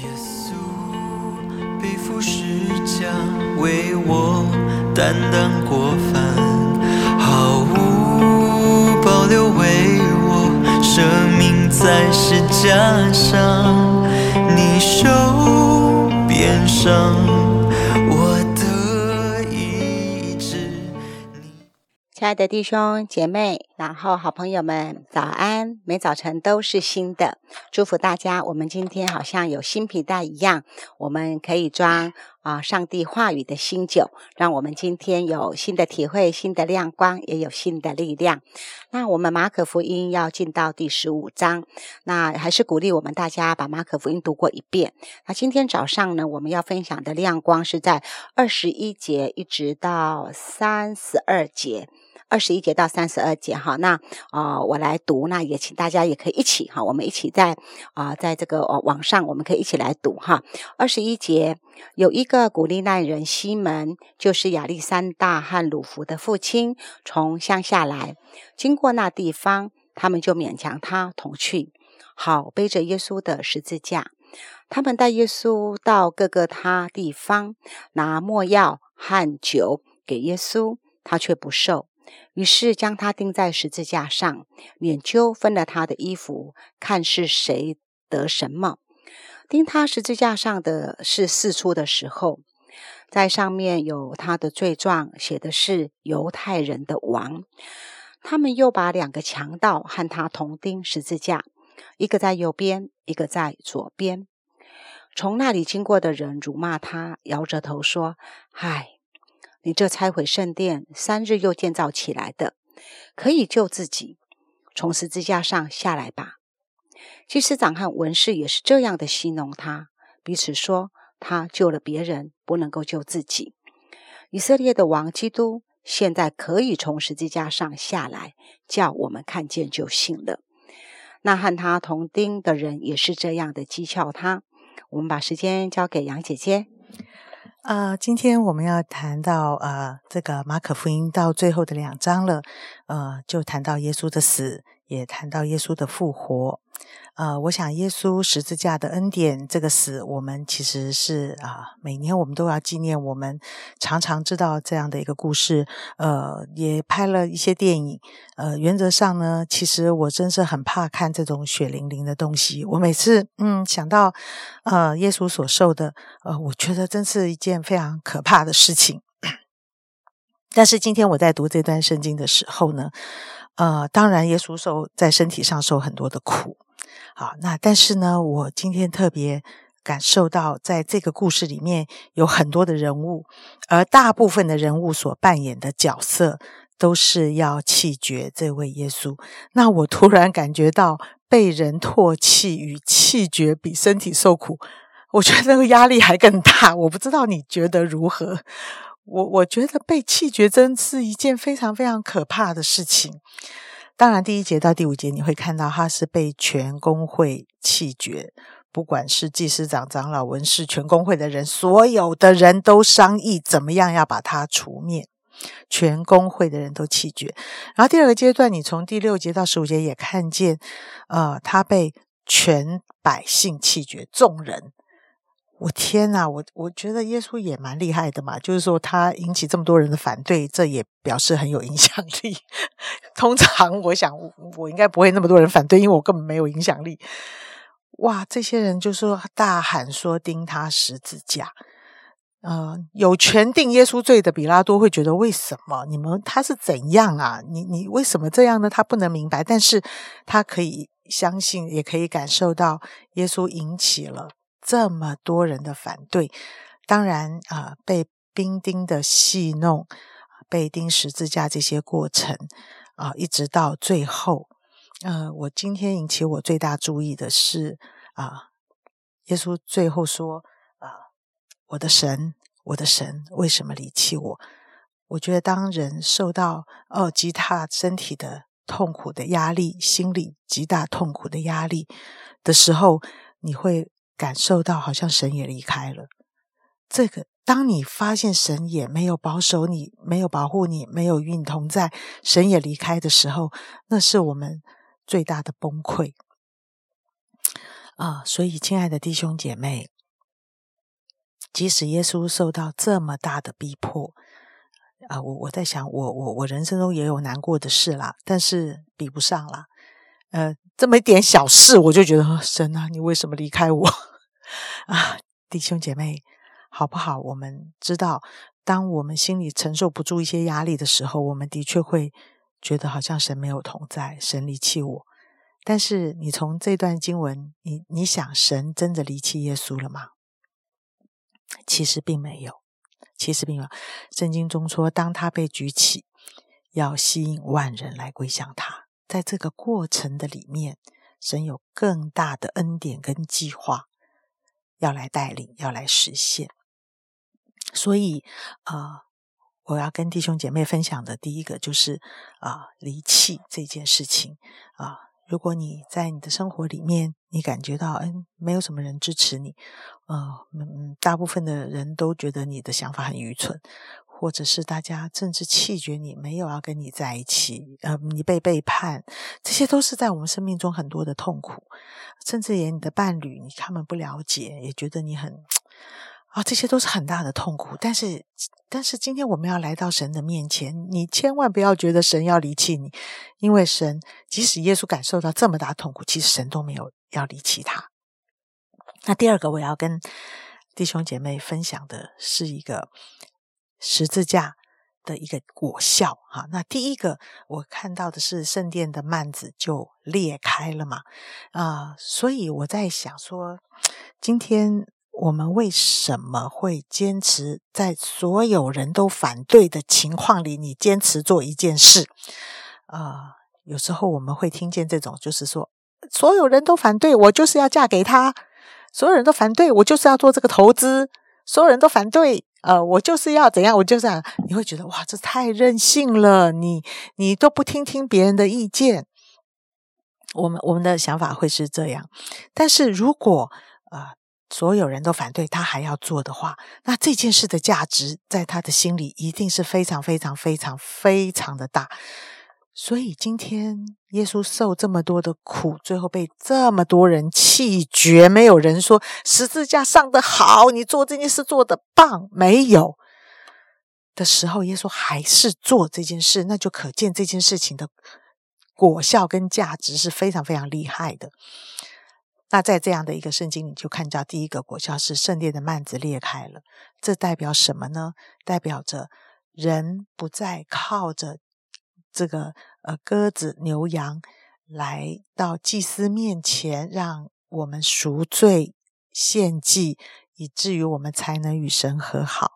耶稣背负十架，为我担当过犯，毫无保留为我舍命在十架上，你受鞭伤，爱的弟兄姐妹，然后好朋友们，早安！每早晨都是新的，祝福大家。我们今天好像有新皮带一样，我们可以装啊上帝话语的新酒，让我们今天有新的体会、新的亮光，也有新的力量。那我们马可福音要进到第十五章，那还是鼓励我们大家把马可福音读过一遍。那今天早上呢，我们要分享的亮光是在二十一节一直到三十二节。二十一节到三十二节，哈，那啊，我来读，那也请大家也可以一起哈，我们一起在啊，在这个网上，我们可以一起来读哈。二十一节有一个古利奈人西门，就是亚历山大和鲁弗的父亲，从乡下来，经过那地方，他们就勉强他同去，好背着耶稣的十字架。他们带耶稣到各个他地方，拿墨药和酒给耶稣，他却不受。于是将他钉在十字架上，研究分了他的衣服，看是谁得什么。钉他十字架上的是四出的时候，在上面有他的罪状，写的是犹太人的王。他们又把两个强盗和他同钉十字架，一个在右边，一个在左边。从那里经过的人辱骂他，摇着头说：“唉。”你这拆毁圣殿三日又建造起来的，可以救自己，从十字架上下来吧。祭司长和文士也是这样的戏弄他，彼此说他救了别人，不能够救自己。以色列的王基督现在可以从十字架上下来，叫我们看见就信了。那和他同钉的人也是这样的讥诮他。我们把时间交给杨姐姐。啊，今天我们要谈到呃，这个马可福音到最后的两章了，呃，就谈到耶稣的死，也谈到耶稣的复活。呃，我想耶稣十字架的恩典，这个死，我们其实是啊，每年我们都要纪念。我们常常知道这样的一个故事，呃，也拍了一些电影。呃，原则上呢，其实我真是很怕看这种血淋淋的东西。我每次嗯想到呃耶稣所受的，呃，我觉得真是一件非常可怕的事情。但是今天我在读这段圣经的时候呢，呃，当然耶稣受在身体上受很多的苦。好，那但是呢，我今天特别感受到，在这个故事里面有很多的人物，而大部分的人物所扮演的角色都是要弃绝这位耶稣。那我突然感觉到被人唾弃与弃绝比身体受苦，我觉得那个压力还更大。我不知道你觉得如何？我我觉得被弃绝真是一件非常非常可怕的事情。当然，第一节到第五节你会看到他是被全工会弃绝，不管是祭司长、长老、文士，全工会的人，所有的人都商议怎么样要把他除灭，全工会的人都弃绝。然后第二个阶段，你从第六节到十五节也看见，呃，他被全百姓弃绝，众人。我天呐，我我觉得耶稣也蛮厉害的嘛，就是说他引起这么多人的反对，这也表示很有影响力。通常我想我应该不会那么多人反对，因为我根本没有影响力。哇，这些人就说大喊说钉他十字架，呃，有权定耶稣罪的比拉多会觉得为什么你们他是怎样啊？你你为什么这样呢？他不能明白，但是他可以相信，也可以感受到耶稣引起了。这么多人的反对，当然啊，被兵丁的戏弄，被钉十字架这些过程啊，一直到最后，呃，我今天引起我最大注意的是啊，耶稣最后说啊，我的神，我的神，为什么离弃我？我觉得当人受到哦极大身体的痛苦的压力，心理极大痛苦的压力的时候，你会。感受到好像神也离开了。这个，当你发现神也没有保守你，没有保护你，没有与你同在，神也离开的时候，那是我们最大的崩溃。啊，所以亲爱的弟兄姐妹，即使耶稣受到这么大的逼迫，啊，我我在想，我我我人生中也有难过的事啦，但是比不上啦。呃，这么一点小事，我就觉得神啊，你为什么离开我 啊？弟兄姐妹，好不好？我们知道，当我们心里承受不住一些压力的时候，我们的确会觉得好像神没有同在，神离弃我。但是，你从这段经文，你你想，神真的离弃耶稣了吗？其实并没有，其实并没有。圣经中说，当他被举起，要吸引万人来归向他。在这个过程的里面，神有更大的恩典跟计划要来带领，要来实现。所以啊，我要跟弟兄姐妹分享的第一个就是啊，离弃这件事情啊。如果你在你的生活里面，你感觉到嗯，没有什么人支持你，呃，嗯，大部分的人都觉得你的想法很愚蠢。或者是大家政治弃绝你，没有要跟你在一起，呃，你被背叛，这些都是在我们生命中很多的痛苦，甚至连你的伴侣，你他们不了解，也觉得你很啊，这些都是很大的痛苦。但是，但是今天我们要来到神的面前，你千万不要觉得神要离弃你，因为神即使耶稣感受到这么大痛苦，其实神都没有要离弃他。那第二个我要跟弟兄姐妹分享的是一个。十字架的一个果效，哈，那第一个我看到的是圣殿的幔子就裂开了嘛，啊，所以我在想说，今天我们为什么会坚持在所有人都反对的情况里，你坚持做一件事？啊，有时候我们会听见这种，就是说，所有人都反对我，就是要嫁给他；所有人都反对我，就是要做这个投资；所有人都反对。呃，我就是要怎样，我就这样。你会觉得哇，这太任性了，你你都不听听别人的意见。我们我们的想法会是这样，但是如果啊，所有人都反对他还要做的话，那这件事的价值在他的心里一定是非常非常非常非常的大。所以今天耶稣受这么多的苦，最后被这么多人弃绝，没有人说十字架上的好，你做这件事做的棒，没有的时候，耶稣还是做这件事，那就可见这件事情的果效跟价值是非常非常厉害的。那在这样的一个圣经里，就看到第一个果效是圣殿的幔子裂开了，这代表什么呢？代表着人不再靠着。这个呃鸽子牛羊来到祭司面前，让我们赎罪献祭，以至于我们才能与神和好。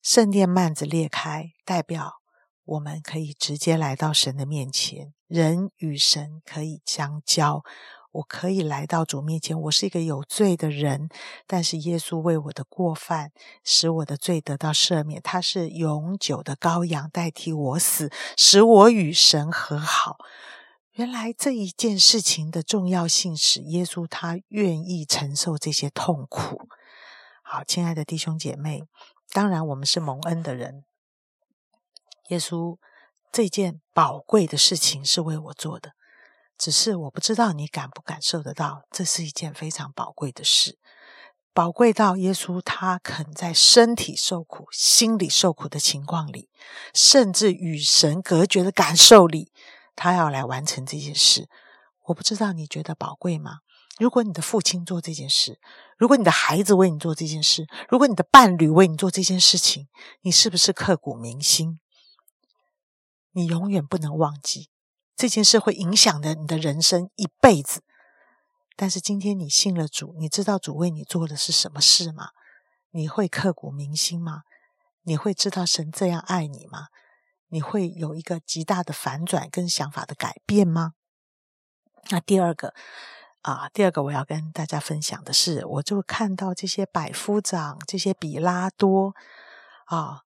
圣殿幔子裂开，代表我们可以直接来到神的面前，人与神可以相交。我可以来到主面前，我是一个有罪的人，但是耶稣为我的过犯，使我的罪得到赦免。他是永久的羔羊，代替我死，使我与神和好。原来这一件事情的重要性，使耶稣他愿意承受这些痛苦。好，亲爱的弟兄姐妹，当然我们是蒙恩的人。耶稣这件宝贵的事情是为我做的。只是我不知道你感不感受得到，这是一件非常宝贵的事，宝贵到耶稣他肯在身体受苦、心里受苦的情况里，甚至与神隔绝的感受里，他要来完成这件事。我不知道你觉得宝贵吗？如果你的父亲做这件事，如果你的孩子为你做这件事，如果你的伴侣为你做这件事情，你是不是刻骨铭心？你永远不能忘记。这件事会影响的你的人生一辈子，但是今天你信了主，你知道主为你做的是什么事吗？你会刻骨铭心吗？你会知道神这样爱你吗？你会有一个极大的反转跟想法的改变吗？那第二个啊，第二个我要跟大家分享的是，我就看到这些百夫长，这些比拉多啊。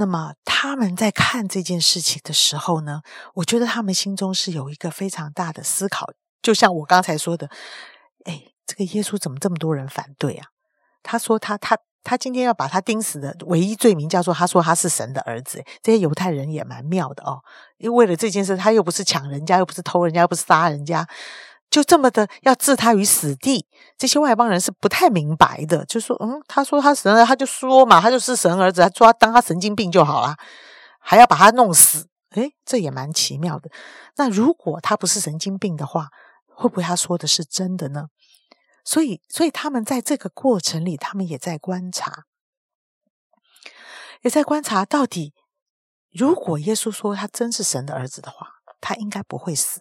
那么他们在看这件事情的时候呢，我觉得他们心中是有一个非常大的思考，就像我刚才说的，哎，这个耶稣怎么这么多人反对啊？他说他他他今天要把他钉死的唯一罪名叫做他说他是神的儿子，这些犹太人也蛮妙的哦，因为为了这件事，他又不是抢人家，又不是偷人家，又不是杀人家，就这么的要置他于死地。这些外邦人是不太明白的，就说：“嗯，他说他神，他就说嘛，他就是神儿子，他抓当他神经病就好了，还要把他弄死。”诶，这也蛮奇妙的。那如果他不是神经病的话，会不会他说的是真的呢？所以，所以他们在这个过程里，他们也在观察，也在观察到底，如果耶稣说他真是神的儿子的话，他应该不会死，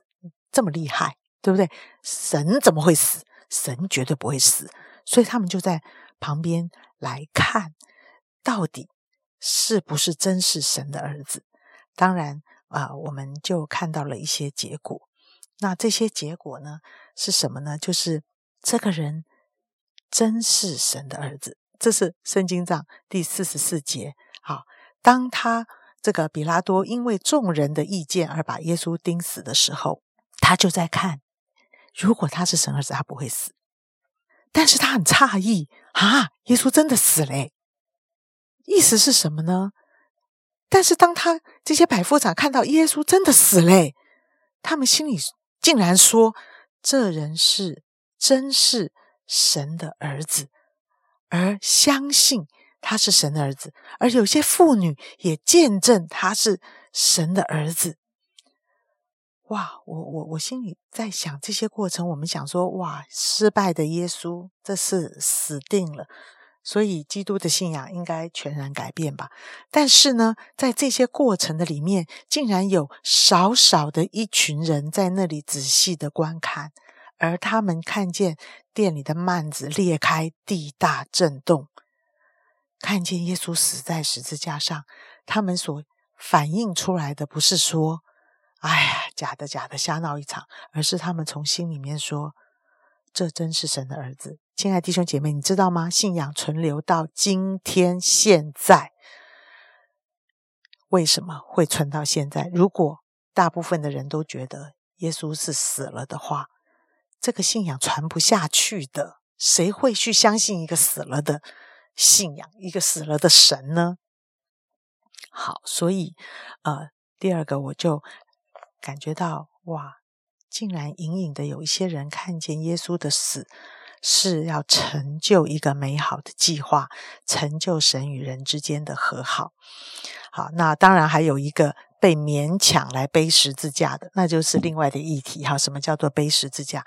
这么厉害，对不对？神怎么会死？神绝对不会死。所以他们就在旁边来看，到底是不是真是神的儿子？当然啊，我们就看到了一些结果。那这些结果呢，是什么呢？就是这个人真是神的儿子。这是圣经上第四十四节。好，当他这个比拉多因为众人的意见而把耶稣钉死的时候，他就在看，如果他是神儿子，他不会死。但是他很诧异啊，耶稣真的死嘞！意思是什么呢？但是当他这些百夫长看到耶稣真的死嘞，他们心里。竟然说这人是真是神的儿子，而相信他是神的儿子，而有些妇女也见证他是神的儿子。哇！我我我心里在想这些过程，我们想说，哇，失败的耶稣，这是死定了。所以，基督的信仰应该全然改变吧？但是呢，在这些过程的里面，竟然有少少的一群人在那里仔细的观看，而他们看见店里的幔子裂开，地大震动，看见耶稣死在十字架上。他们所反映出来的不是说“哎呀，假的，假的，瞎闹一场”，而是他们从心里面说：“这真是神的儿子。”亲爱弟兄姐妹，你知道吗？信仰存留到今天现在，为什么会存到现在？如果大部分的人都觉得耶稣是死了的话，这个信仰传不下去的。谁会去相信一个死了的信仰，一个死了的神呢？好，所以呃，第二个我就感觉到哇，竟然隐隐的有一些人看见耶稣的死。是要成就一个美好的计划，成就神与人之间的和好。好，那当然还有一个被勉强来背十字架的，那就是另外的议题。哈，什么叫做背十字架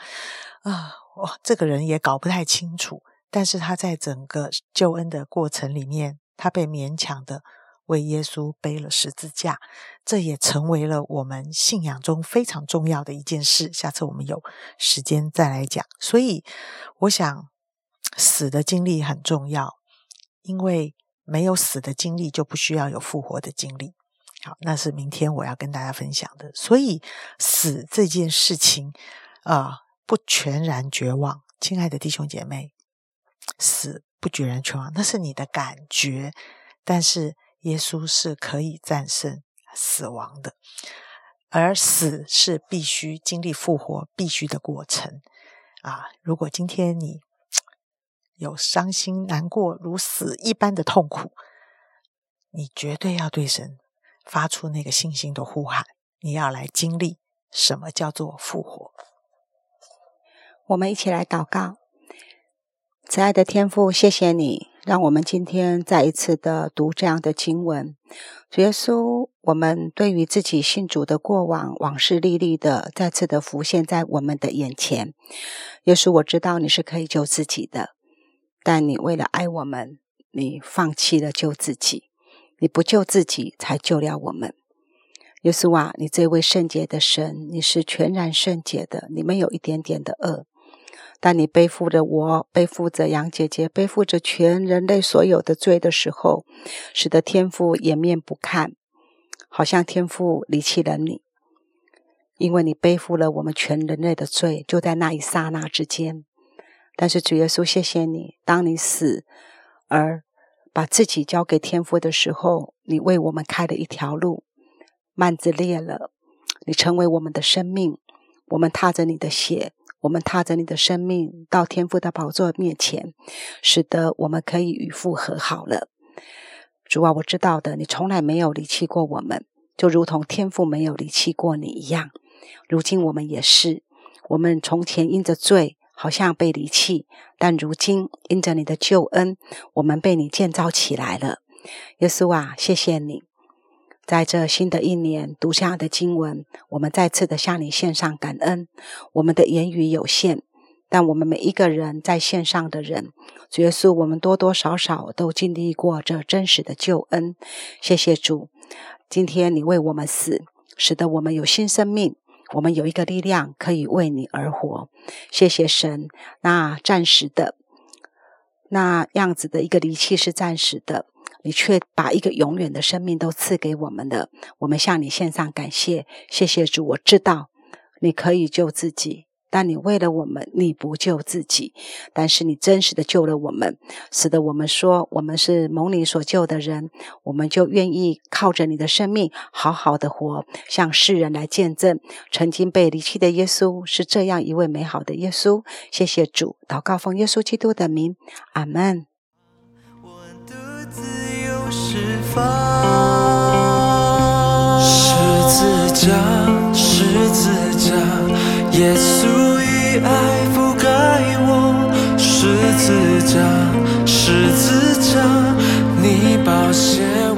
啊？我这个人也搞不太清楚。但是他在整个救恩的过程里面，他被勉强的。为耶稣背了十字架，这也成为了我们信仰中非常重要的一件事。下次我们有时间再来讲。所以，我想死的经历很重要，因为没有死的经历，就不需要有复活的经历。好，那是明天我要跟大家分享的。所以，死这件事情啊，不全然绝望，亲爱的弟兄姐妹，死不决然绝望，那是你的感觉，但是。耶稣是可以战胜死亡的，而死是必须经历复活必须的过程啊！如果今天你 有伤心难过如死一般的痛苦，你绝对要对神发出那个信心的呼喊，你要来经历什么叫做复活。我们一起来祷告，慈爱的天父，谢谢你。让我们今天再一次的读这样的经文，主耶稣，我们对于自己信主的过往往事历历的再次的浮现在我们的眼前。耶稣，我知道你是可以救自己的，但你为了爱我们，你放弃了救自己，你不救自己才救了我们。耶稣啊，你这位圣洁的神，你是全然圣洁的，你没有一点点的恶。当你背负着我，背负着杨姐姐，背负着全人类所有的罪的时候，使得天父掩面不看，好像天父离弃了你，因为你背负了我们全人类的罪，就在那一刹那之间。但是主耶稣，谢谢你，当你死而把自己交给天父的时候，你为我们开了一条路，幔子裂了，你成为我们的生命，我们踏着你的血。我们踏着你的生命到天父的宝座面前，使得我们可以与父和好了。主啊，我知道的，你从来没有离弃过我们，就如同天父没有离弃过你一样。如今我们也是，我们从前因着罪，好像被离弃，但如今因着你的救恩，我们被你建造起来了。耶稣啊，谢谢你，在这新的一年读这样的经文，我们再次的向你献上感恩。我们的言语有限，但我们每一个人在线上的人，主耶稣，我们多多少少都经历过这真实的救恩。谢谢主，今天你为我们死，使得我们有新生命。我们有一个力量可以为你而活，谢谢神。那暂时的那样子的一个离弃是暂时的，你却把一个永远的生命都赐给我们的。我们向你献上感谢，谢谢主。我知道你可以救自己。但你为了我们，你不救自己，但是你真实的救了我们，使得我们说我们是蒙你所救的人，我们就愿意靠着你的生命好好的活，向世人来见证，曾经被离弃的耶稣是这样一位美好的耶稣。谢谢主，祷告奉耶稣基督的名，阿门。释放。十字架，十字架，耶稣以爱覆盖我。十字架，十字架，你保险。